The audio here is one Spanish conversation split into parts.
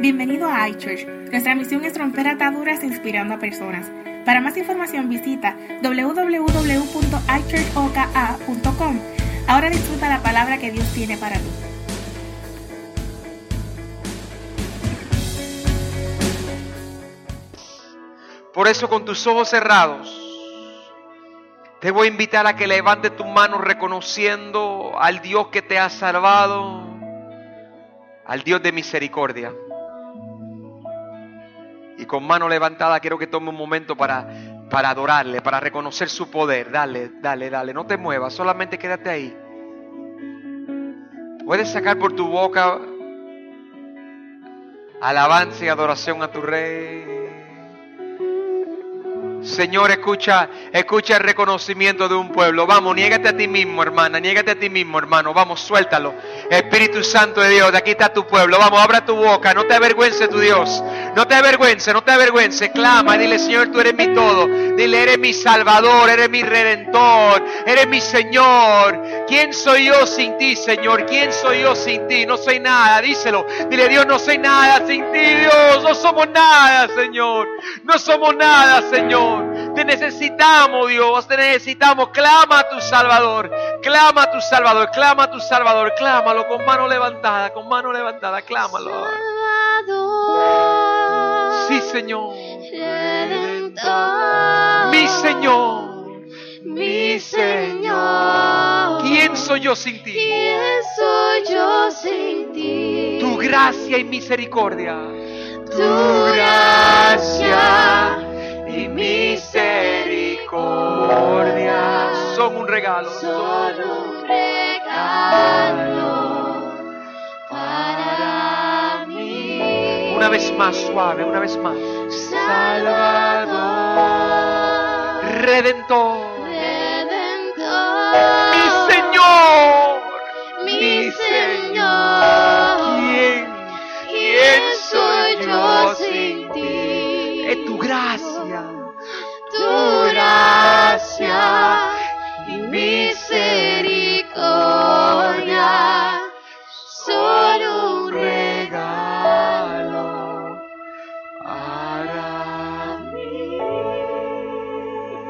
Bienvenido a iChurch. Nuestra misión es romper ataduras inspirando a personas. Para más información visita www.ichurchoka.com. Ahora disfruta la palabra que Dios tiene para ti. Por eso con tus ojos cerrados, te voy a invitar a que levante tu mano reconociendo al Dios que te ha salvado, al Dios de misericordia. Con mano levantada quiero que tome un momento para, para adorarle, para reconocer su poder. Dale, dale, dale, no te muevas, solamente quédate ahí. Puedes sacar por tu boca alabanza y adoración a tu rey. Señor, escucha, escucha el reconocimiento de un pueblo. Vamos, niégate a ti mismo, hermana, niégate a ti mismo, hermano. Vamos, suéltalo. Espíritu Santo de Dios, de aquí está tu pueblo. Vamos, abra tu boca, no te avergüences tu Dios. No te avergüences, no te avergüences. Clama, dile, Señor, tú eres mi todo. Dile, eres mi Salvador, eres mi Redentor, eres mi Señor. ¿Quién soy yo sin ti, Señor? ¿Quién soy yo sin ti? No soy nada, díselo. Dile, Dios, no soy nada sin ti, Dios. No somos nada, Señor. No somos nada, Señor. Te necesitamos, Dios, te necesitamos. Clama a tu Salvador, clama a tu Salvador, clama a tu Salvador, clámalo con mano levantada, con mano levantada, clámalo. Sí, Señor. Mi Señor, mi Señor. ¿Quién soy yo sin ti? ¿Quién soy yo sin ti? Tu gracia y misericordia. Tu gracia y misericordia son un regalo. son un regalo para mí. Una vez más suave, una vez más. Salvador, Redentor. Redentor, Mi Señor. mi Señor.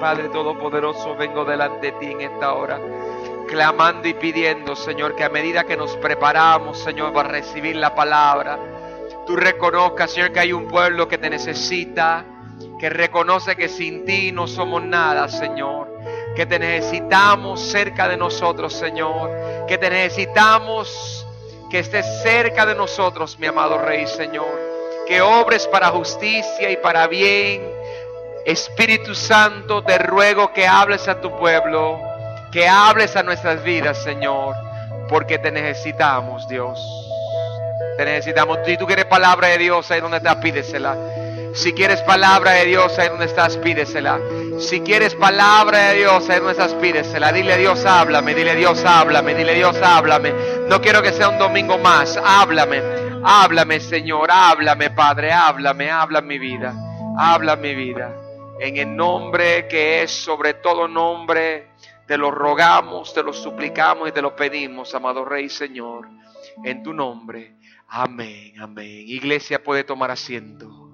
Padre Todopoderoso, vengo delante de ti en esta hora, clamando y pidiendo, Señor, que a medida que nos preparamos, Señor, para recibir la palabra, tú reconozcas, Señor, que hay un pueblo que te necesita, que reconoce que sin ti no somos nada, Señor, que te necesitamos cerca de nosotros, Señor, que te necesitamos que estés cerca de nosotros, mi amado Rey, Señor, que obres para justicia y para bien. Espíritu Santo, te ruego que hables a tu pueblo, que hables a nuestras vidas, Señor, porque te necesitamos, Dios. Te necesitamos. Si tú quieres palabra de Dios, ahí donde estás, pídesela. Si quieres palabra de Dios, ahí donde estás, pídesela. Si quieres palabra de Dios, ahí donde estás, pídesela. Dile Dios, háblame, dile Dios, háblame, dile Dios, háblame. No quiero que sea un domingo más. Háblame, háblame, Señor, háblame, Padre, háblame, habla mi vida, habla mi vida. En el nombre que es sobre todo nombre, te lo rogamos, te lo suplicamos y te lo pedimos, amado Rey Señor, en tu nombre. Amén, amén. Iglesia puede tomar asiento.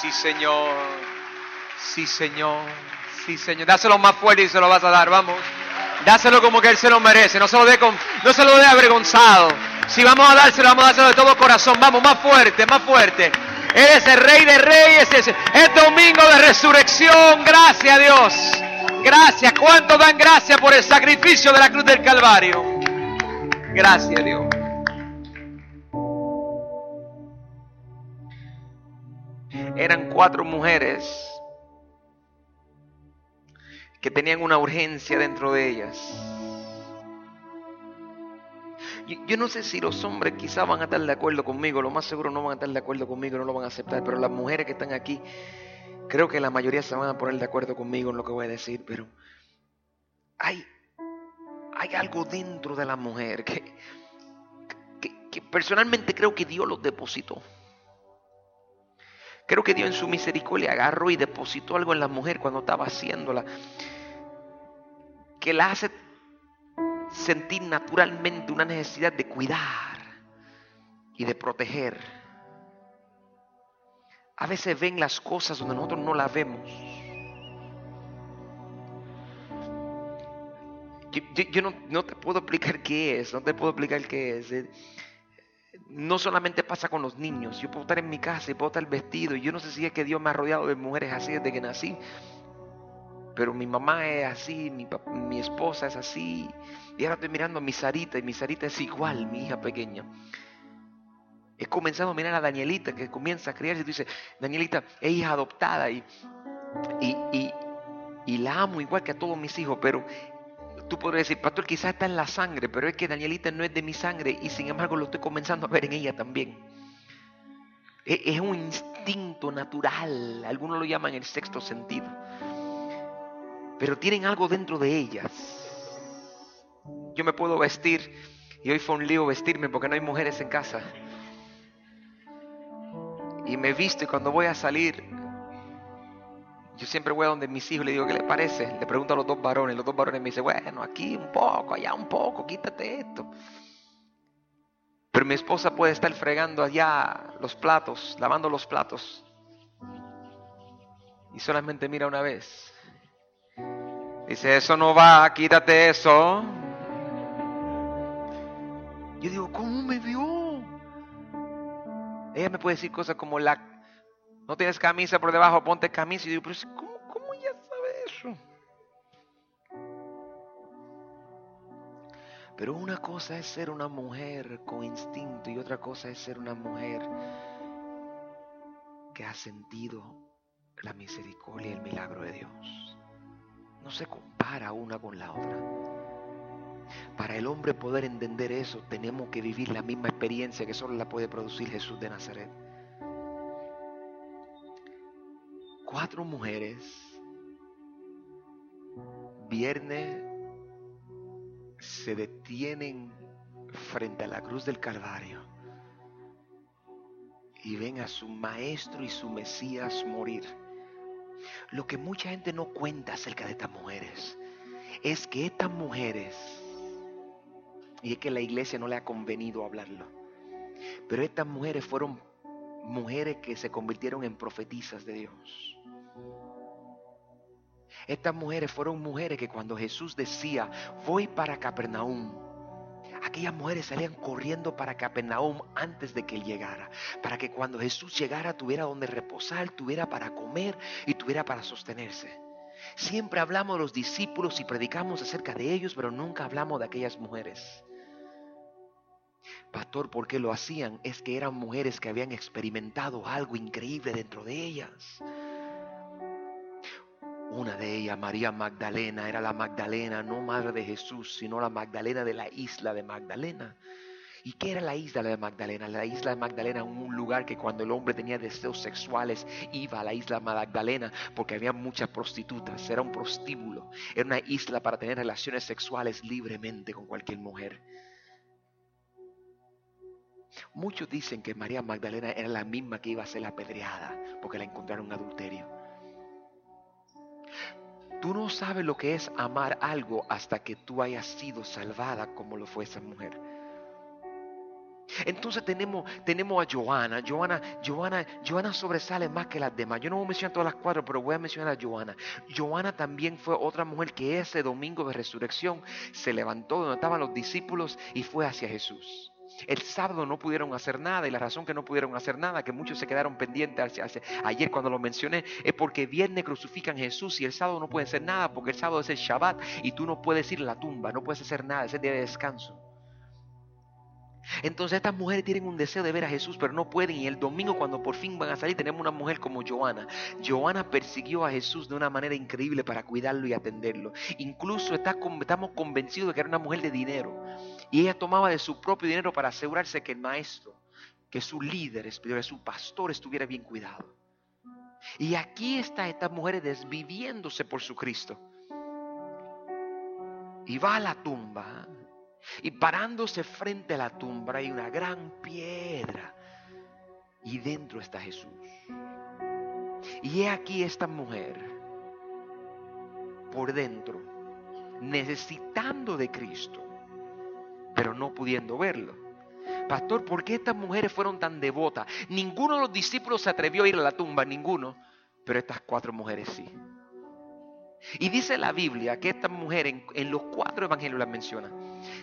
Sí, Señor. Sí, Señor. Sí, Señor. Dáselo más fuerte y se lo vas a dar, vamos. Dáselo como que Él se lo merece. No se lo dé, con, no se lo dé avergonzado. Si vamos a dárselo, vamos a dárselo de todo corazón. Vamos, más fuerte, más fuerte. Eres el Rey de Reyes. Es, es domingo de resurrección. Gracias Dios. Gracias. ¿Cuánto dan gracias por el sacrificio de la cruz del Calvario? Gracias, Dios. Cuatro mujeres que tenían una urgencia dentro de ellas. Yo, no sé si los hombres quizás van a estar de acuerdo conmigo, lo más seguro no van a estar de acuerdo conmigo, no lo van a aceptar, pero las mujeres que están aquí, creo que la mayoría se van a poner de acuerdo conmigo en lo que voy a decir, pero hay, hay algo dentro de la mujer que, que, que personalmente creo que Dios los depositó. Creo que Dios en su misericordia agarró y depositó algo en la mujer cuando estaba haciéndola. Que la hace sentir naturalmente una necesidad de cuidar y de proteger. A veces ven las cosas donde nosotros no las vemos. Yo, no, no, te puedo explicar qué es, no te puedo explicar qué es no solamente pasa con los niños. Yo puedo estar en mi casa y puedo estar vestido. Y yo no sé si es que Dios me ha rodeado de mujeres así desde que nací. Pero mi mamá es así, mi, mi esposa es así. Y ahora estoy mirando a mi Sarita y mi Sarita es igual, mi hija pequeña. He comenzado a mirar a Danielita que comienza a criarse y tú dices, Danielita es hija adoptada y, y, y, y la amo igual que a todos mis hijos, pero Tú podrías decir, pastor, quizás está en la sangre, pero es que Danielita no es de mi sangre y sin embargo lo estoy comenzando a ver en ella también. Es un instinto natural, algunos lo llaman el sexto sentido, pero tienen algo dentro de ellas. Yo me puedo vestir y hoy fue un lío vestirme porque no hay mujeres en casa. Y me visto y cuando voy a salir yo siempre voy a donde mis hijos le digo, ¿qué le parece? Le pregunto a los dos varones. Los dos varones me dicen, bueno, aquí un poco, allá un poco, quítate esto. Pero mi esposa puede estar fregando allá los platos, lavando los platos. Y solamente mira una vez. Dice, eso no va, quítate eso. Yo digo, ¿cómo me vio? Ella me puede decir cosas como la no tienes camisa por debajo, ponte camisa. Y digo, pero ¿cómo, cómo ella sabe eso? Pero una cosa es ser una mujer con instinto y otra cosa es ser una mujer que ha sentido la misericordia y el milagro de Dios. No se compara una con la otra. Para el hombre poder entender eso, tenemos que vivir la misma experiencia que solo la puede producir Jesús de Nazaret. Cuatro mujeres, viernes, se detienen frente a la cruz del Calvario y ven a su maestro y su Mesías morir. Lo que mucha gente no cuenta acerca de estas mujeres es que estas mujeres, y es que la iglesia no le ha convenido hablarlo, pero estas mujeres fueron mujeres que se convirtieron en profetizas de Dios. Estas mujeres fueron mujeres que cuando Jesús decía, voy para Capernaum, aquellas mujeres salían corriendo para Capernaum antes de que él llegara, para que cuando Jesús llegara tuviera donde reposar, tuviera para comer y tuviera para sostenerse. Siempre hablamos de los discípulos y predicamos acerca de ellos, pero nunca hablamos de aquellas mujeres. Pastor, ¿por qué lo hacían? Es que eran mujeres que habían experimentado algo increíble dentro de ellas. Una de ellas, María Magdalena, era la Magdalena, no madre de Jesús, sino la Magdalena de la isla de Magdalena. ¿Y qué era la isla de Magdalena? La isla de Magdalena un lugar que cuando el hombre tenía deseos sexuales iba a la isla Magdalena porque había muchas prostitutas, era un prostíbulo, era una isla para tener relaciones sexuales libremente con cualquier mujer. Muchos dicen que María Magdalena era la misma que iba a ser apedreada porque la encontraron en adulterio. Tú no sabes lo que es amar algo hasta que tú hayas sido salvada como lo fue esa mujer. Entonces tenemos, tenemos a Joana. Joana, Joana, Joana sobresale más que las demás. Yo no voy a mencionar todas las cuatro, pero voy a mencionar a Joana. Joana también fue otra mujer que ese domingo de resurrección se levantó donde estaban los discípulos y fue hacia Jesús. El sábado no pudieron hacer nada y la razón que no pudieron hacer nada, que muchos se quedaron pendientes ayer cuando lo mencioné, es porque viernes crucifican Jesús y el sábado no pueden hacer nada porque el sábado es el Shabbat y tú no puedes ir a la tumba, no puedes hacer nada, es el día de descanso. Entonces estas mujeres tienen un deseo de ver a Jesús, pero no pueden. Y el domingo cuando por fin van a salir tenemos una mujer como Joana. Joana persiguió a Jesús de una manera increíble para cuidarlo y atenderlo. Incluso estamos convencidos de que era una mujer de dinero. Y ella tomaba de su propio dinero para asegurarse que el maestro, que su líder espiritual, su pastor estuviera bien cuidado. Y aquí está estas mujeres desviviéndose por su Cristo. Y va a la tumba y parándose frente a la tumba hay una gran piedra. Y dentro está Jesús. Y he aquí esta mujer por dentro, necesitando de Cristo, pero no pudiendo verlo. Pastor, ¿por qué estas mujeres fueron tan devotas? Ninguno de los discípulos se atrevió a ir a la tumba, ninguno, pero estas cuatro mujeres sí. Y dice la Biblia que estas mujeres en, los cuatro evangelios las menciona.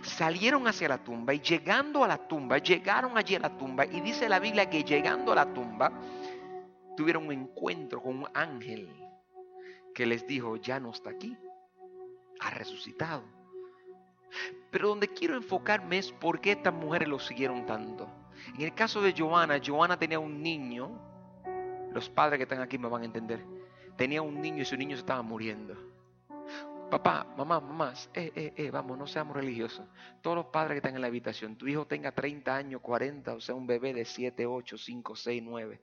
Salieron hacia la tumba y llegando a la tumba, llegaron allí a la tumba y dice la Biblia que llegando a la tumba tuvieron un encuentro con un ángel que les dijo, ya no está aquí, ha resucitado. Pero donde quiero enfocarme es por qué estas mujeres lo siguieron tanto. En el caso de Joana, Joana tenía un niño, los padres que están aquí me van a entender tenía un niño y su niño se estaba muriendo. Papá, mamá, mamás, eh, eh, eh, vamos, no seamos religiosos. Todos los padres que están en la habitación, tu hijo tenga 30 años, 40, o sea, un bebé de 7, 8, 5, 6, 9.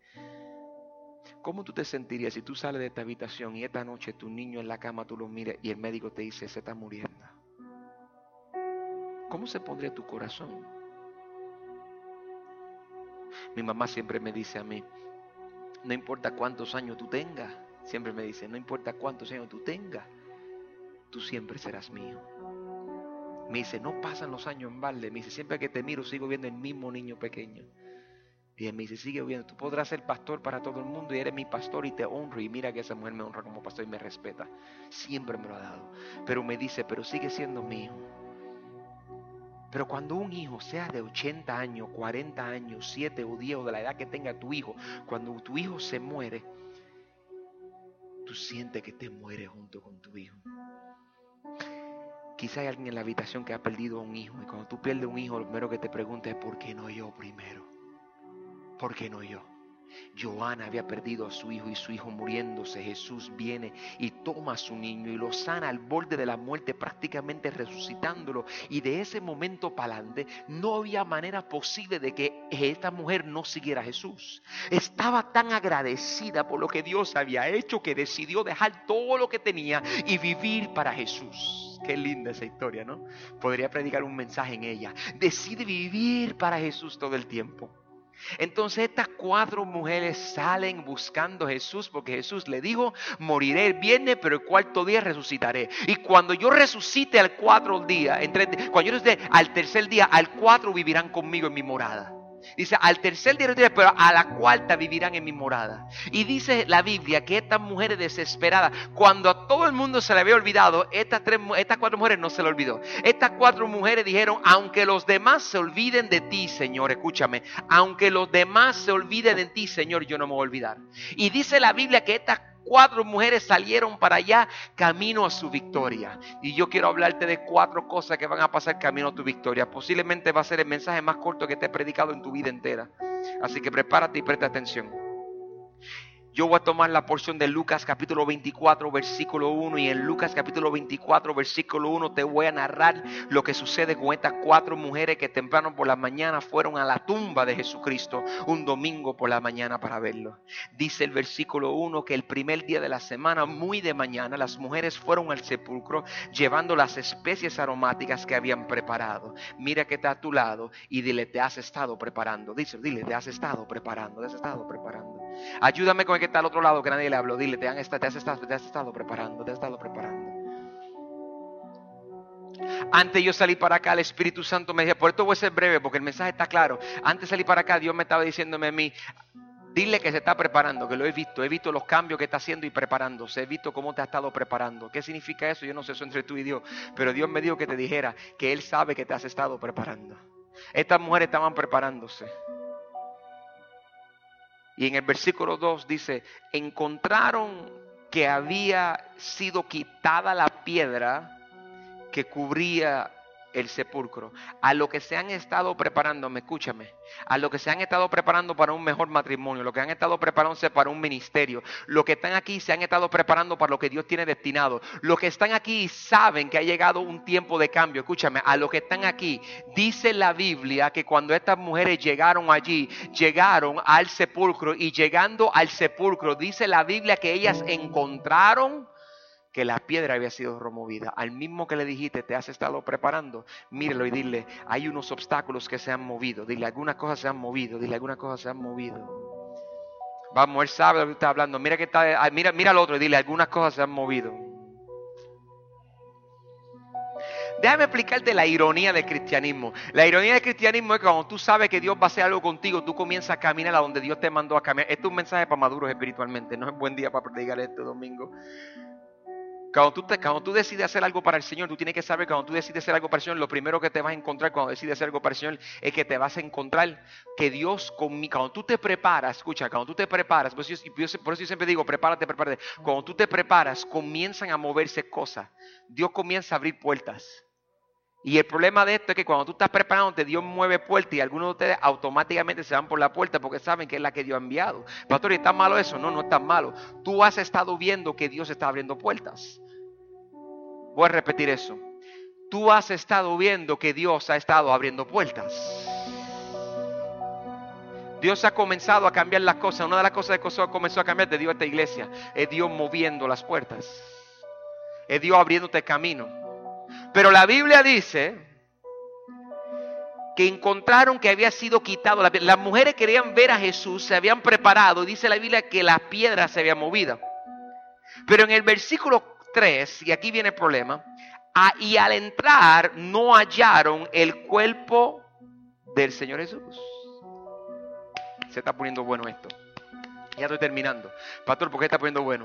¿Cómo tú te sentirías si tú sales de esta habitación y esta noche tu niño en la cama tú lo miras y el médico te dice, se está muriendo? ¿Cómo se pondría tu corazón? Mi mamá siempre me dice a mí, no importa cuántos años tú tengas, Siempre me dice, no importa cuántos años tú tengas, tú siempre serás mío. Me dice, no pasan los años en balde. Me dice, siempre que te miro sigo viendo el mismo niño pequeño. Y él me dice, sigue viendo, tú podrás ser pastor para todo el mundo y eres mi pastor y te honro. Y mira que esa mujer me honra como pastor y me respeta. Siempre me lo ha dado. Pero me dice, pero sigue siendo mío. Pero cuando un hijo sea de 80 años, 40 años, 7 o 10 o de la edad que tenga tu hijo, cuando tu hijo se muere, tú sientes que te mueres junto con tu hijo. Quizá hay alguien en la habitación que ha perdido a un hijo y cuando tú pierdes un hijo lo primero que te pregunta es ¿por qué no yo primero? ¿Por qué no yo? Joana había perdido a su hijo y su hijo muriéndose. Jesús viene y toma a su niño y lo sana al borde de la muerte, prácticamente resucitándolo. Y de ese momento para adelante no había manera posible de que esta mujer no siguiera a Jesús. Estaba tan agradecida por lo que Dios había hecho que decidió dejar todo lo que tenía y vivir para Jesús. Qué linda esa historia, ¿no? Podría predicar un mensaje en ella. Decide vivir para Jesús todo el tiempo. Entonces estas cuatro mujeres salen buscando a Jesús porque Jesús le dijo, moriré el viernes, pero el cuarto día resucitaré. Y cuando yo resucite al cuatro día, cuando yo resucite al tercer día, al cuatro vivirán conmigo en mi morada. Dice, al tercer día, pero a la cuarta vivirán en mi morada. Y dice la Biblia que estas mujeres desesperadas, cuando a todo el mundo se le había olvidado, estas, tres, estas cuatro mujeres no se le olvidó. Estas cuatro mujeres dijeron, aunque los demás se olviden de ti, Señor, escúchame, aunque los demás se olviden de ti, Señor, yo no me voy a olvidar. Y dice la Biblia que estas cuatro mujeres salieron para allá camino a su victoria. Y yo quiero hablarte de cuatro cosas que van a pasar camino a tu victoria. Posiblemente va a ser el mensaje más corto que te he predicado en tu vida entera. Así que prepárate y presta atención. Yo voy a tomar la porción de Lucas capítulo 24 versículo 1 y en Lucas capítulo 24 versículo 1 te voy a narrar lo que sucede con estas cuatro mujeres que temprano por la mañana fueron a la tumba de Jesucristo un domingo por la mañana para verlo. Dice el versículo 1 que el primer día de la semana, muy de mañana, las mujeres fueron al sepulcro llevando las especies aromáticas que habían preparado. Mira que está a tu lado y dile, te has estado preparando. Dice, dile, te has estado preparando, te has estado preparando. Ayúdame con el que está al otro lado que nadie le habló. Dile, te, han, te, has, estado, te has estado preparando, te has estado preparando. Antes yo salir para acá, el Espíritu Santo me decía, por esto voy a ser breve porque el mensaje está claro. Antes de salir para acá, Dios me estaba diciéndome a mí, dile que se está preparando, que lo he visto, he visto los cambios que está haciendo y preparándose, he visto cómo te ha estado preparando. ¿Qué significa eso? Yo no sé eso entre tú y Dios, pero Dios me dijo que te dijera que Él sabe que te has estado preparando. Estas mujeres estaban preparándose. Y en el versículo 2 dice, encontraron que había sido quitada la piedra que cubría el sepulcro, a lo que se han estado preparando, me escúchame, a lo que se han estado preparando para un mejor matrimonio, lo que han estado preparándose para un ministerio, lo que están aquí se han estado preparando para lo que Dios tiene destinado, los que están aquí saben que ha llegado un tiempo de cambio, escúchame, a los que están aquí, dice la Biblia que cuando estas mujeres llegaron allí, llegaron al sepulcro y llegando al sepulcro, dice la Biblia que ellas encontraron que la piedra había sido removida. Al mismo que le dijiste, te has estado preparando, mírelo y dile, hay unos obstáculos que se han movido. Dile, algunas cosas se han movido. Dile, algunas cosas se han movido. Vamos, él sabe lo que está hablando. Mira que está, ah, mira, mira al otro y dile, algunas cosas se han movido. Déjame explicarte la ironía del cristianismo. La ironía del cristianismo es que cuando tú sabes que Dios va a hacer algo contigo, tú comienzas a caminar a donde Dios te mandó a caminar. Esto es un mensaje para maduros espiritualmente. No es buen día para predicar este domingo. Cuando tú, tú decides hacer algo para el Señor, tú tienes que saber que cuando tú decides hacer algo para el Señor, lo primero que te vas a encontrar cuando decides hacer algo para el Señor es que te vas a encontrar que Dios conmigo, cuando tú te preparas, escucha, cuando tú te preparas, por eso, por eso yo siempre digo, prepárate, prepárate. Cuando tú te preparas, comienzan a moverse cosas. Dios comienza a abrir puertas. Y el problema de esto es que cuando tú estás preparándote, Dios mueve puertas y algunos de ustedes automáticamente se van por la puerta porque saben que es la que Dios ha enviado. Pastor, ¿y malo eso? No, no está malo. Tú has estado viendo que Dios está abriendo puertas. Voy a repetir eso. Tú has estado viendo que Dios ha estado abriendo puertas. Dios ha comenzado a cambiar las cosas. Una de las cosas que comenzó a cambiar de Dios esta iglesia es Dios moviendo las puertas. Es Dios abriéndote camino. Pero la Biblia dice que encontraron que había sido quitado. Las mujeres querían ver a Jesús, se habían preparado. Dice la Biblia que la piedra se había movido. Pero en el versículo 3, y aquí viene el problema, y al entrar no hallaron el cuerpo del Señor Jesús. Se está poniendo bueno esto. Ya estoy terminando. Pastor, ¿por qué está poniendo bueno?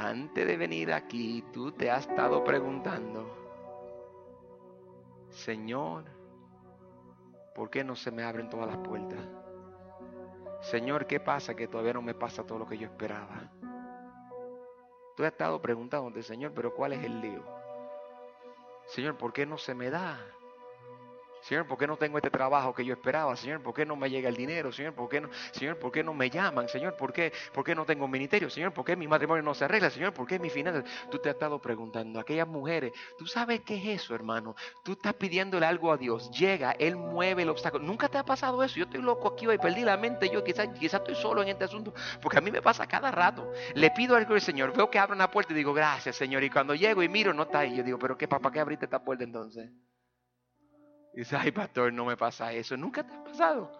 antes de venir aquí, tú te has estado preguntando, Señor, ¿por qué no se me abren todas las puertas? Señor, ¿qué pasa que todavía no me pasa todo lo que yo esperaba? Tú has estado preguntándote, Señor, pero ¿cuál es el lío? Señor, ¿por qué no se me da? Señor, ¿por qué no tengo este trabajo que yo esperaba? Señor, ¿por qué no me llega el dinero? Señor, ¿por qué no, Señor, ¿por qué no me llaman? Señor, ¿por qué, ¿por qué no tengo un ministerio? Señor, ¿por qué mi matrimonio no se arregla? Señor, ¿por qué mi finanzas? Tú te has estado preguntando, aquellas mujeres, ¿tú sabes qué es eso, hermano? Tú estás pidiéndole algo a Dios, llega, Él mueve el obstáculo. ¿Nunca te ha pasado eso? Yo estoy loco aquí hoy, perdí la mente, yo quizás quizá estoy solo en este asunto, porque a mí me pasa cada rato. Le pido algo al Señor, veo que abre una puerta y digo, gracias, Señor. Y cuando llego y miro, no está ahí. Yo digo, ¿pero qué, papá, qué abriste esta puerta entonces? Dice, ay pastor, no me pasa eso. Nunca te ha pasado.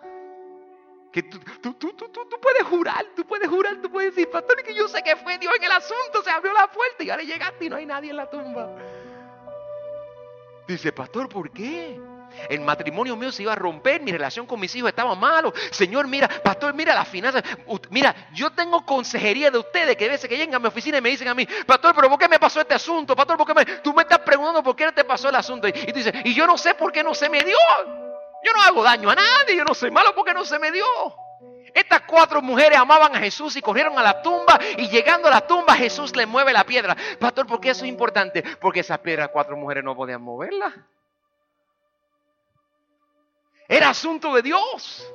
Que tú, tú, tú, tú, puedes jurar, tú puedes jurar, tú puedes decir, pastor, que yo sé que fue Dios en el asunto, se abrió la puerta y ahora llegaste y no hay nadie en la tumba. Dice, pastor, ¿por qué? El matrimonio mío se iba a romper, mi relación con mis hijos estaba malo. Señor, mira, pastor, mira las finanzas. Mira, yo tengo consejería de ustedes que veces que llegan a mi oficina y me dicen a mí, pastor, pero ¿por qué me pasó este asunto? Pastor, ¿por qué me... Tú me estás preguntando por qué te pasó el asunto. Y, tú dices, y yo no sé por qué no se me dio. Yo no hago daño a nadie, yo no soy malo porque no se me dio. Estas cuatro mujeres amaban a Jesús y corrieron a la tumba y llegando a la tumba Jesús le mueve la piedra. Pastor, ¿por qué eso es importante? Porque esa piedra cuatro mujeres no podían moverla. Era asunto de Dios.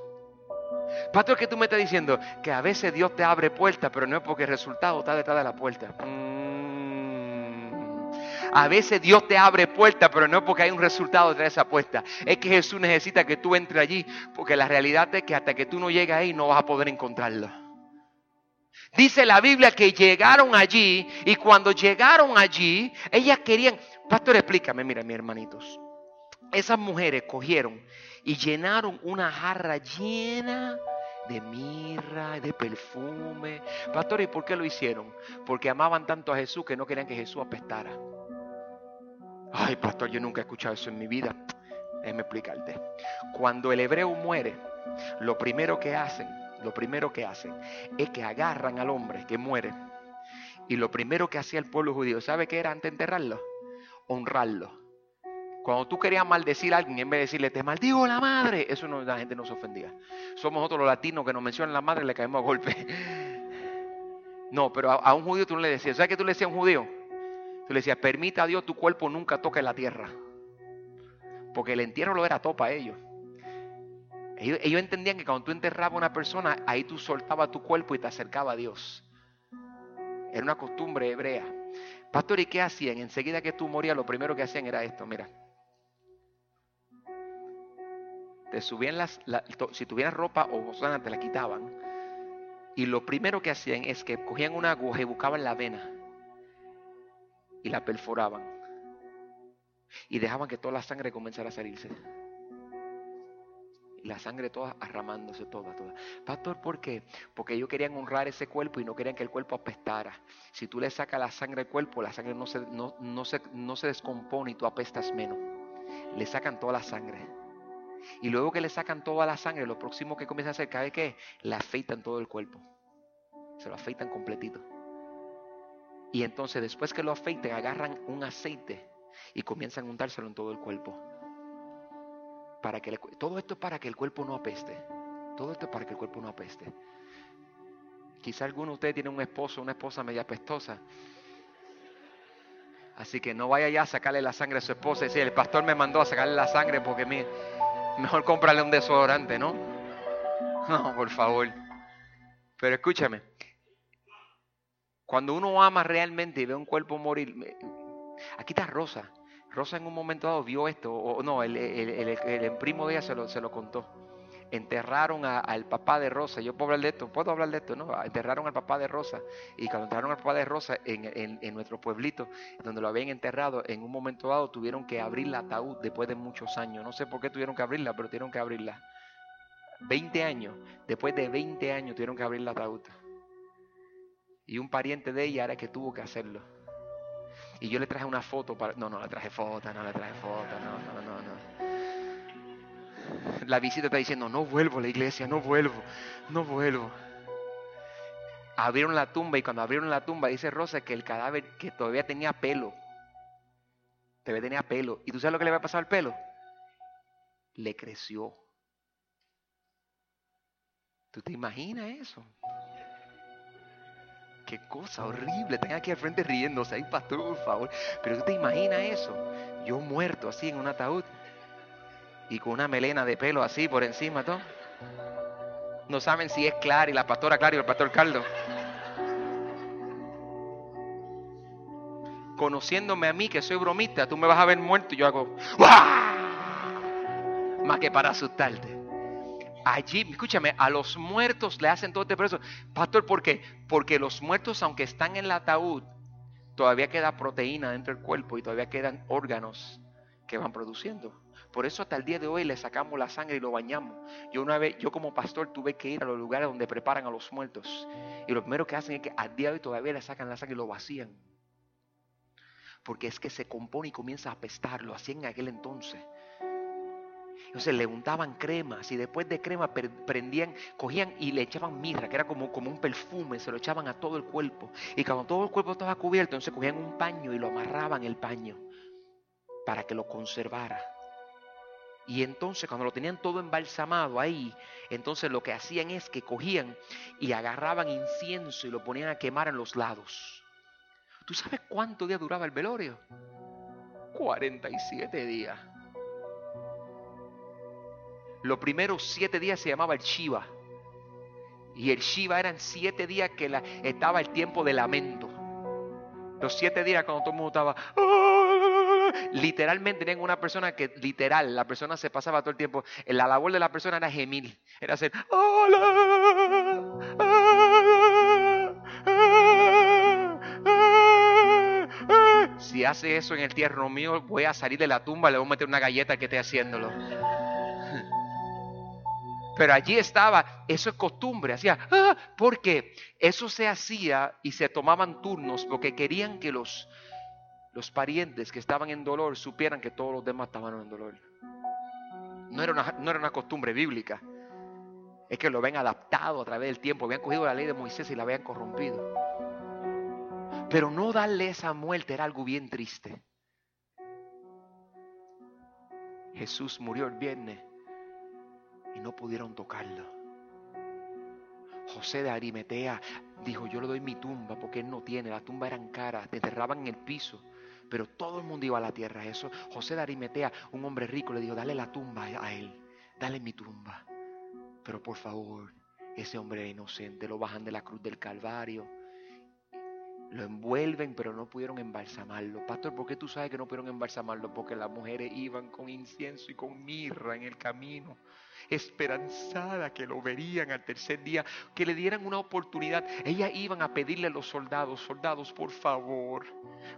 Pastor, que tú me estás diciendo que a veces Dios te abre puertas, pero no es porque el resultado está detrás de la puerta. Mm. A veces Dios te abre puertas, pero no es porque hay un resultado detrás de esa puerta. Es que Jesús necesita que tú entres allí, porque la realidad es que hasta que tú no llegues ahí no vas a poder encontrarlo. Dice la Biblia que llegaron allí y cuando llegaron allí, ellas querían, pastor, explícame, mira, mis hermanitos. Esas mujeres cogieron y llenaron una jarra llena de mirra, de perfume. Pastor, ¿y por qué lo hicieron? Porque amaban tanto a Jesús que no querían que Jesús apestara. Ay, pastor, yo nunca he escuchado eso en mi vida. Déjame explicarte. Cuando el hebreo muere, lo primero que hacen, lo primero que hacen es que agarran al hombre que muere. Y lo primero que hacía el pueblo judío, ¿sabe qué era antes de enterrarlo? Honrarlo. Cuando tú querías maldecir a alguien, en vez de decirle, te maldigo la madre, eso la gente no se ofendía. Somos nosotros los latinos que nos mencionan la madre y le caemos a golpe. No, pero a, un judío tú no le decías, ¿sabes qué tú le decías a un judío? Tú le decías, permita a Dios tu cuerpo nunca toque la tierra. Porque el entierro lo era todo para ellos. ellos. Ellos entendían que cuando tú enterrabas a una persona, ahí tú soltabas tu cuerpo y te acercaba a Dios. Era una costumbre hebrea. Pastor, ¿y qué hacían? Enseguida que tú morías, lo primero que hacían era esto, mira. Te subían las, si tuvieras ropa o bozana, te la quitaban. Y lo primero que hacían es que cogían una aguja y buscaban la vena y la perforaban. Y dejaban que toda la sangre comenzara a salirse. Y la sangre toda arramándose, toda, toda. Pastor, ¿por qué? Porque ellos querían honrar ese cuerpo y no querían que el cuerpo apestara. Si tú le sacas la sangre al cuerpo, la sangre no se, no, no se, no se descompone y tú apestas menos. Le sacan toda la sangre. Y luego que le sacan toda la sangre, lo próximo que comienzan a hacer, ¿sabe qué? Le afeitan todo el cuerpo. Se lo afeitan completito. Y entonces después que lo afeiten, agarran un aceite y comienzan a untárselo en todo el cuerpo. Para que todo esto es para que el cuerpo no apeste. Todo esto es para que el cuerpo no apeste. Quizá alguno de ustedes tiene un esposo, una esposa media apestosa. Así que no vaya ya a sacarle la sangre a su esposa y decir, el pastor me mandó a sacarle la sangre porque mi, mejor comprarle un desodorante, ¿no? No, por favor. Pero escúchame, cuando uno ama realmente y ve un cuerpo morir, aquí está Rosa. Rosa en un momento dado vio esto, o no, el- el- el primo de ella se lo, se lo contó. Enterraron al papá de Rosa, yo puedo hablar de esto, puedo hablar de esto, ¿no? Enterraron al papá de Rosa, y cuando enterraron al papá de Rosa en, en- en nuestro pueblito, donde lo habían enterrado, en un momento dado tuvieron que abrir la ataúd después de muchos años. No sé por qué tuvieron que abrirla, pero tuvieron que abrirla. 20 años, después de 20 años tuvieron que abrir la ataúd. Y un pariente de ella era que tuvo que hacerlo. Y yo le traje una foto para... No, no le traje foto, no le traje foto, no, no, no, no. La visita está diciendo, no vuelvo a la iglesia, no vuelvo, no vuelvo. Abrieron la tumba y cuando abrieron la tumba dice Rosa que el cadáver que todavía tenía pelo. Todavía tenía pelo. ¿Y tú sabes lo que le había pasado al pelo? Le creció. ¿Tú te imaginas eso? Qué cosa horrible. Están aquí al frente riéndose. Ay, pastor, por favor. Pero tú te imaginas eso. Yo muerto así en un ataúd. Y con una melena de pelo así por encima, todo. No saben si es Clara y la pastora Clara y el pastor Carlos. Conociéndome a mí que soy bromista, tú me vas a ver muerto y yo hago ¡Wah! más que para asustarte. Allí, escúchame, a los muertos le hacen todo este proceso. Pastor, ¿por qué? Porque los muertos, aunque están en el ataúd, todavía queda proteína dentro del cuerpo y todavía quedan órganos que van produciendo. Por eso hasta el día de hoy le sacamos la sangre y lo bañamos. Yo una vez, yo como pastor tuve que ir a los lugares donde preparan a los muertos. Y lo primero que hacen es que al día de hoy todavía le sacan la sangre y lo vacían. Porque es que se compone y comienza a apestar. Lo hacían en aquel entonces. Entonces le untaban cremas y después de crema prendían, cogían y le echaban mirra, que era como, como un perfume, se lo echaban a todo el cuerpo. Y cuando todo el cuerpo estaba cubierto, entonces cogían un paño y lo amarraban el paño para que lo conservara. Y entonces cuando lo tenían todo embalsamado ahí, entonces lo que hacían es que cogían y agarraban incienso y lo ponían a quemar en los lados. ¿Tú sabes cuánto día duraba el velorio? 47 días. Los primeros siete días se llamaba el Shiva. Y el Shiva eran siete días que la- estaba el tiempo de lamento. Los siete días cuando todo el mundo estaba... Literalmente tenían una persona que literal, la persona se pasaba todo el tiempo. La labor de la persona era gemir. Era hacer... "Hola, ah, ah, ah, ah". Si hace eso en el tierno mío, voy a salir de la tumba le voy a meter una galleta al que esté haciéndolo. Pero allí estaba, eso es costumbre, hacía, ah, porque eso se hacía y se tomaban turnos porque querían que los, los parientes que estaban en dolor supieran que todos los demás estaban en dolor. No era una, no una costumbre bíblica. Es que lo ven adaptado a través del tiempo. Habían cogido la ley de Moisés y la habían corrompido. Pero no darle esa muerte era algo bien triste. Jesús murió el viernes y no pudieron tocarlo. José de Arimetea dijo, yo le doy mi tumba porque él no tiene, la tumba eran caras, te enterraban en el piso, pero todo el mundo iba a la tierra. Eso, José de Arimetea, un hombre rico, le dijo, dale la tumba a él, dale mi tumba. Pero por favor, ese hombre inocente lo bajan de la cruz del Calvario lo envuelven, pero no pudieron embalsamarlo. Pastor, ¿por qué tú sabes que no pudieron embalsamarlo? Porque las mujeres iban con incienso y con mirra en el camino esperanzada que lo verían al tercer día, que le dieran una oportunidad. Ellas iban a pedirle a los soldados, soldados, por favor,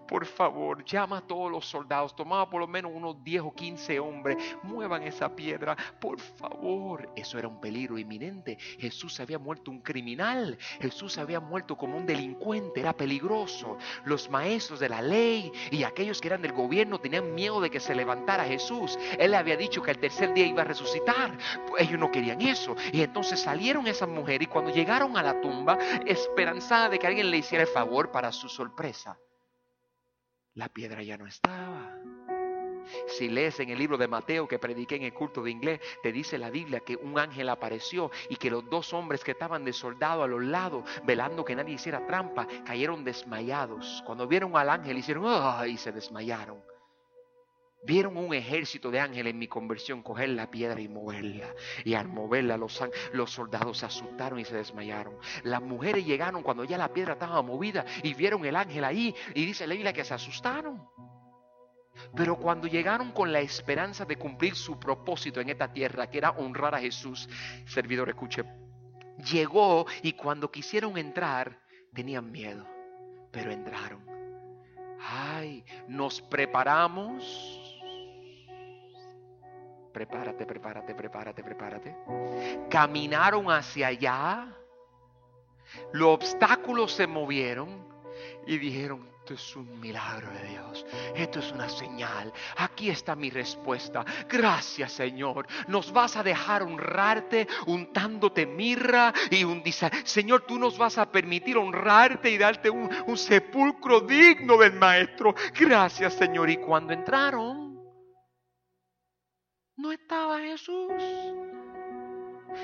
por favor, llama a todos los soldados, tomaba por lo menos unos 10 o 15 hombres, muevan esa piedra, por favor. Eso era un peligro inminente. Jesús había muerto un criminal, Jesús había muerto como un delincuente, era peligroso. Los maestros de la ley y aquellos que eran del gobierno tenían miedo de que se levantara Jesús. Él le había dicho que el tercer día iba a resucitar. Ellos no querían eso. Y entonces salieron esas mujeres y cuando llegaron a la tumba, esperanzada de que alguien le hiciera el favor para su sorpresa, la piedra ya no estaba. Si lees en el libro de Mateo que prediqué en el culto de inglés, te dice la Biblia que un ángel apareció y que los dos hombres que estaban de soldado a los lados, velando que nadie hiciera trampa, cayeron desmayados. Cuando vieron al ángel, hicieron ¡ay! y se desmayaron. Vieron un ejército de ángeles en mi conversión coger la piedra y moverla. Y al moverla los, los, soldados se asustaron y se desmayaron. Las mujeres llegaron cuando ya la piedra estaba movida y vieron el ángel ahí. Y dice la Biblia que se asustaron. Pero cuando llegaron con la esperanza de cumplir su propósito en esta tierra, que era honrar a Jesús, servidor, escuche, llegó y cuando quisieron entrar, tenían miedo, pero entraron. Ay, nos preparamos prepárate, prepárate, prepárate, prepárate. Caminaron hacia allá. Los obstáculos se movieron y dijeron, esto es un milagro de Dios. Esto es una señal. Aquí está mi respuesta. Gracias Señor. Nos vas a dejar honrarte untándote mirra y un Señor, tú nos vas a permitir honrarte y darte un, un sepulcro digno del Maestro. Gracias Señor. Y cuando entraron, no estaba Jesús.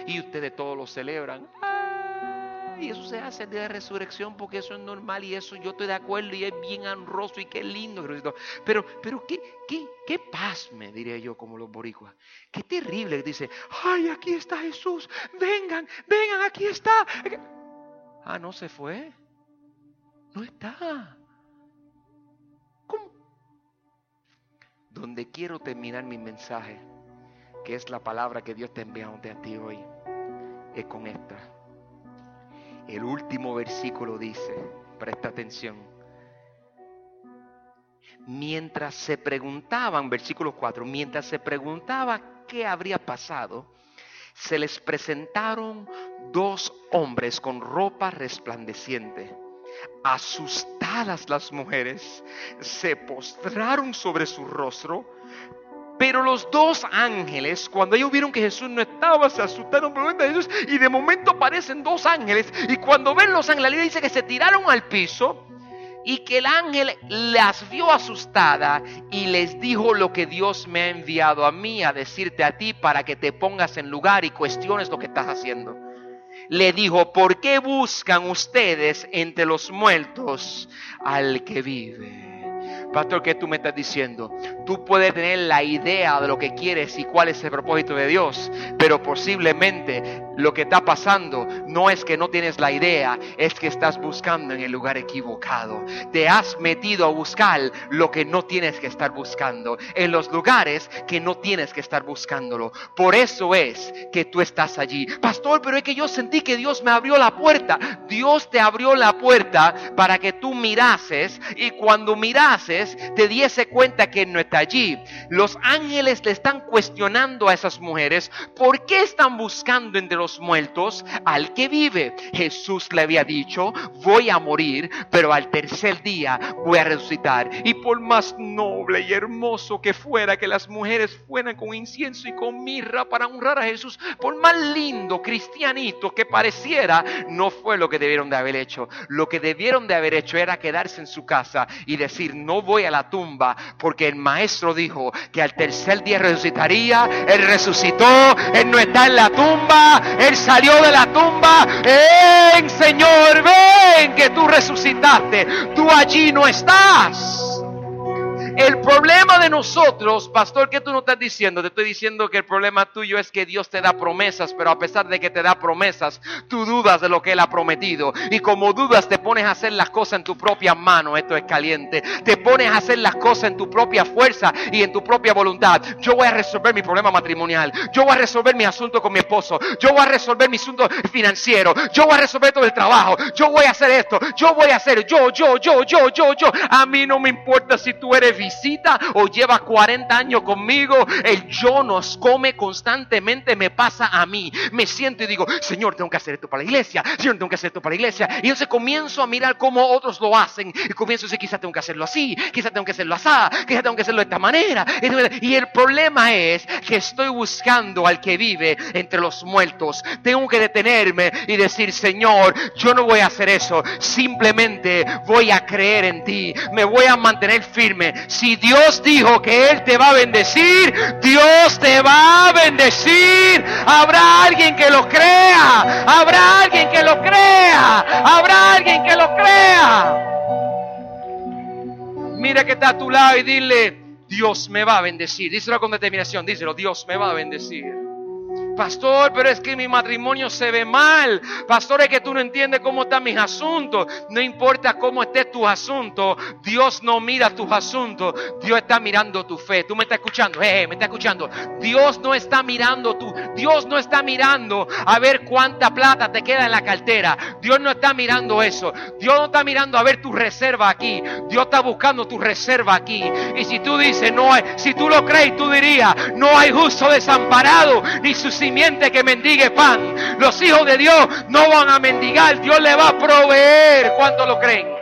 Y ustedes todos lo celebran. Y eso se hace de resurrección porque eso es normal y eso yo estoy de acuerdo y es bien honroso y qué lindo. Pero, pero qué, qué, qué paz me diría yo como los boricuas. Qué terrible que dice, ay, aquí está Jesús, vengan, vengan, aquí está. Ah, no se fue. No está. ¿Cómo? Donde quiero terminar mi mensaje que es la palabra que Dios te envía a ti hoy, es con esta. El último versículo dice, presta atención, mientras se preguntaban, versículo 4, mientras se preguntaba qué habría pasado, se les presentaron dos hombres con ropa resplandeciente. Asustadas las mujeres, se postraron sobre su rostro pero los dos ángeles, cuando ellos vieron que Jesús no estaba, se asustaron por Jesús y de momento aparecen dos ángeles. Y cuando ven los ángeles, dice que se tiraron al piso y que el ángel las vio asustada y les dijo lo que Dios me ha enviado a mí a decirte a ti para que te pongas en lugar y cuestiones lo que estás haciendo. Le dijo, ¿por qué buscan ustedes entre los muertos al que vive? Pastor, ¿qué tú me estás diciendo? Tú puedes tener la idea de lo que quieres y cuál es el propósito de Dios, pero posiblemente lo que está pasando no es que no tienes la idea, es que estás buscando en el lugar equivocado. Te has metido a buscar lo que no tienes que estar buscando, en los lugares que no tienes que estar buscándolo. Por eso es que tú estás allí. Pastor, pero es que yo sentí que Dios me abrió la puerta. Dios te abrió la puerta para que tú mirases y cuando mirases, te diese cuenta que no está allí. Los ángeles le están cuestionando a esas mujeres, ¿por qué están buscando entre los muertos al que que vive. Jesús le había dicho, voy a morir, pero al tercer día voy a resucitar. Y por más noble y hermoso que fuera que las mujeres fueran con incienso y con mirra para honrar a Jesús, por más lindo cristianito que pareciera, no fue lo que debieron de haber hecho. Lo que debieron de haber hecho era quedarse en su casa y decir, no voy a la tumba, porque el maestro dijo que al tercer día resucitaría, él resucitó, él no está en la tumba, él salió de la tumba, ven Señor, ven que tú resucitaste, tú allí no estás. El problema de nosotros, pastor, ¿qué tú no estás diciendo? Te estoy diciendo que el problema tuyo es que Dios te da promesas, pero a pesar de que te da promesas, tú dudas de lo que Él ha prometido. Y como dudas, te pones a hacer las cosas en tu propia mano. Esto es caliente. Te pones a hacer las cosas en tu propia fuerza y en tu propia voluntad. Yo voy a resolver mi problema matrimonial. Yo voy a resolver mi asunto con mi esposo. Yo voy a resolver mi asunto financiero. Yo voy a resolver todo el trabajo. Yo voy a hacer esto. Yo voy a hacer yo, yo, yo, yo, yo, yo. A mí no me importa si tú eres visita o lleva 40 años conmigo, el yo nos come constantemente, me pasa a mí. Me siento y digo, Señor, tengo que hacer esto para la iglesia, Señor, tengo que hacer esto para la iglesia. Y entonces comienzo a mirar cómo otros lo hacen y comienzo a decir, quizás tengo que hacerlo así, quizás tengo que hacerlo así, quizás tengo que hacerlo de esta manera. Y el problema es que estoy buscando al que vive entre los muertos. Tengo que detenerme y decir, Señor, yo no voy a hacer eso, simplemente voy a creer en ti, me voy a mantener firme. Si Dios dijo que Él te va a bendecir, Dios te va a bendecir. Habrá alguien que lo crea. Habrá alguien que lo crea. Habrá alguien que lo crea. Mira que está a tu lado y dile, Dios me va a bendecir. Díselo con determinación, díselo, Dios me va a bendecir. Pastor, pero es que mi matrimonio se ve mal. Pastor, es que tú no entiendes cómo están mis asuntos. No importa cómo esté tu asunto. Dios no mira tus asuntos. Dios está mirando tu fe. Tú me estás escuchando. Eh, me estás escuchando. Dios no está mirando tu. Dios no está mirando a ver cuánta plata te queda en la cartera. Dios no está mirando eso. Dios no está mirando a ver tu reserva aquí. Dios está buscando tu reserva aquí. Y si tú dices, no hay, si tú lo crees, tú dirías, no hay justo desamparado ni su simiente que mendigue pan. Los hijos de Dios no van a mendigar, Dios le va a proveer. ¿Cuánto lo creen?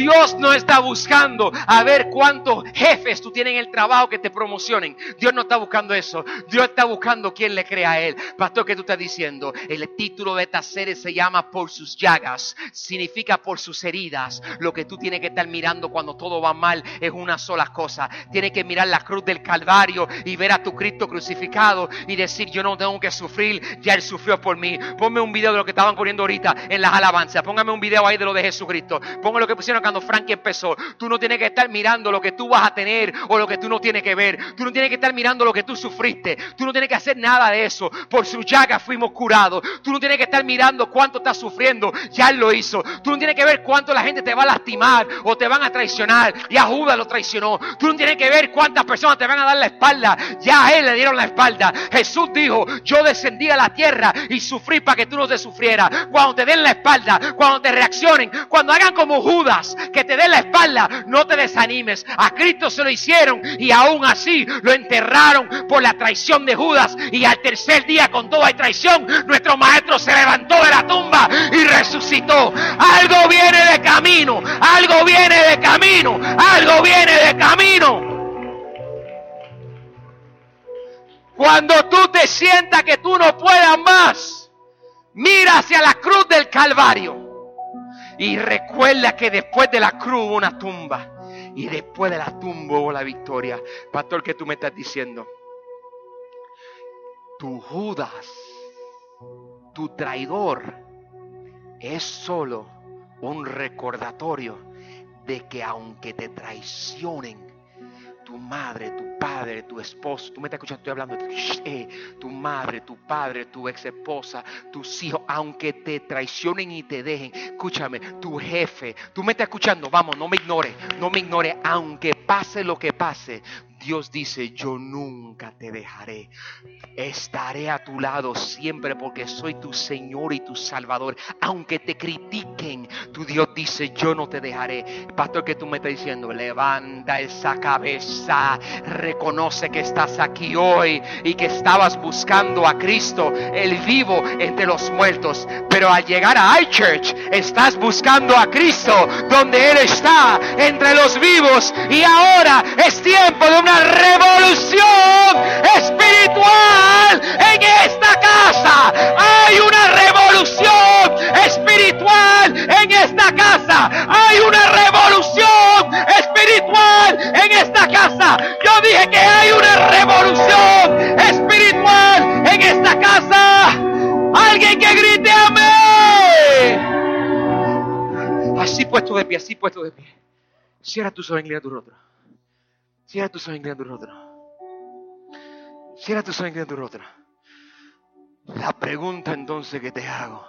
Dios no está buscando a ver cuántos jefes tú tienes en el trabajo que te promocionen. Dios no está buscando eso. Dios está buscando quien le crea a Él. Pastor, ¿qué tú estás diciendo? El título de esta serie se llama Por sus llagas. Significa por sus heridas. Lo que tú tienes que estar mirando cuando todo va mal es una sola cosa. Tienes que mirar la cruz del Calvario y ver a tu Cristo crucificado y decir, yo no tengo que sufrir, ya Él sufrió por mí. Ponme un video de lo que estaban poniendo ahorita en las alabanzas. Póngame un video ahí de lo de Jesucristo. Ponga lo que pusieron cuando Frankie empezó. Tú no tienes que estar mirando lo que tú vas a tener o lo que tú no tienes que ver. Tú no tienes que estar mirando lo que tú sufriste. Tú no tienes que hacer nada de eso. Por su llaga fuimos curados. Tú no tienes que estar mirando cuánto estás sufriendo. Ya Él lo hizo. Tú no tienes que ver cuánto la gente te va a lastimar o te van a traicionar. Y a Judas lo traicionó. Tú no tienes que ver cuántas personas te van a dar la espalda. Ya a Él le dieron la espalda. Jesús dijo, yo descendí a la tierra y sufrí para que tú no te sufrieras. Cuando te den la espalda, cuando te reaccionen, cuando hagan como Judas, que te den la espalda, no te desanimes. A Cristo se lo hicieron y aún así lo enterraron por la traición de Judas. Y al tercer día, con toda traición, nuestro maestro se levantó de la tumba y resucitó. Algo viene de camino, algo viene de camino, algo viene de camino. Cuando tú te sientas que tú no puedas más, mira hacia la cruz del Calvario. Y recuerda que después de la cruz hubo una tumba. Y después de la tumba hubo la victoria. Pastor, ¿qué tú me estás diciendo? Tu Judas, tu traidor, es solo un recordatorio de que aunque te traicionen, tu madre, tu padre, tu esposo, tú me estás escuchando, estoy hablando, eh, tu madre, tu padre, tu ex esposa, tus hijos, aunque te traicionen y te dejen, escúchame, tu jefe, tú me estás escuchando, vamos, no me ignores, no me ignores, aunque pase lo que pase, Dios dice, yo nunca te dejaré. Estaré a tu lado siempre porque soy tu Señor y tu Salvador. Aunque te critiquen, tu Dios dice, yo no te dejaré. Pastor, que tú me estás diciendo, levanta esa cabeza, reconoce que estás aquí hoy y que estabas buscando a Cristo, el vivo entre los muertos. Pero al llegar a iChurch, estás buscando a Cristo donde Él está, entre los vivos. Y ahora es tiempo de una revolución espiritual en esta casa. Hay una revolución espiritual en esta Hay una revolución espiritual en esta casa. Yo dije que hay una revolución espiritual en esta casa. Alguien que grite amén. Así puesto de pie, así puesto de pie. Cierra tus ojos, inclina tu rostro. Cierra tus ojos, inclina tu rostro. Cierra tus ojos, inclina tu rostro. La pregunta entonces que te hago.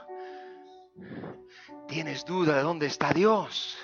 ¿Tienes duda de dónde está Dios?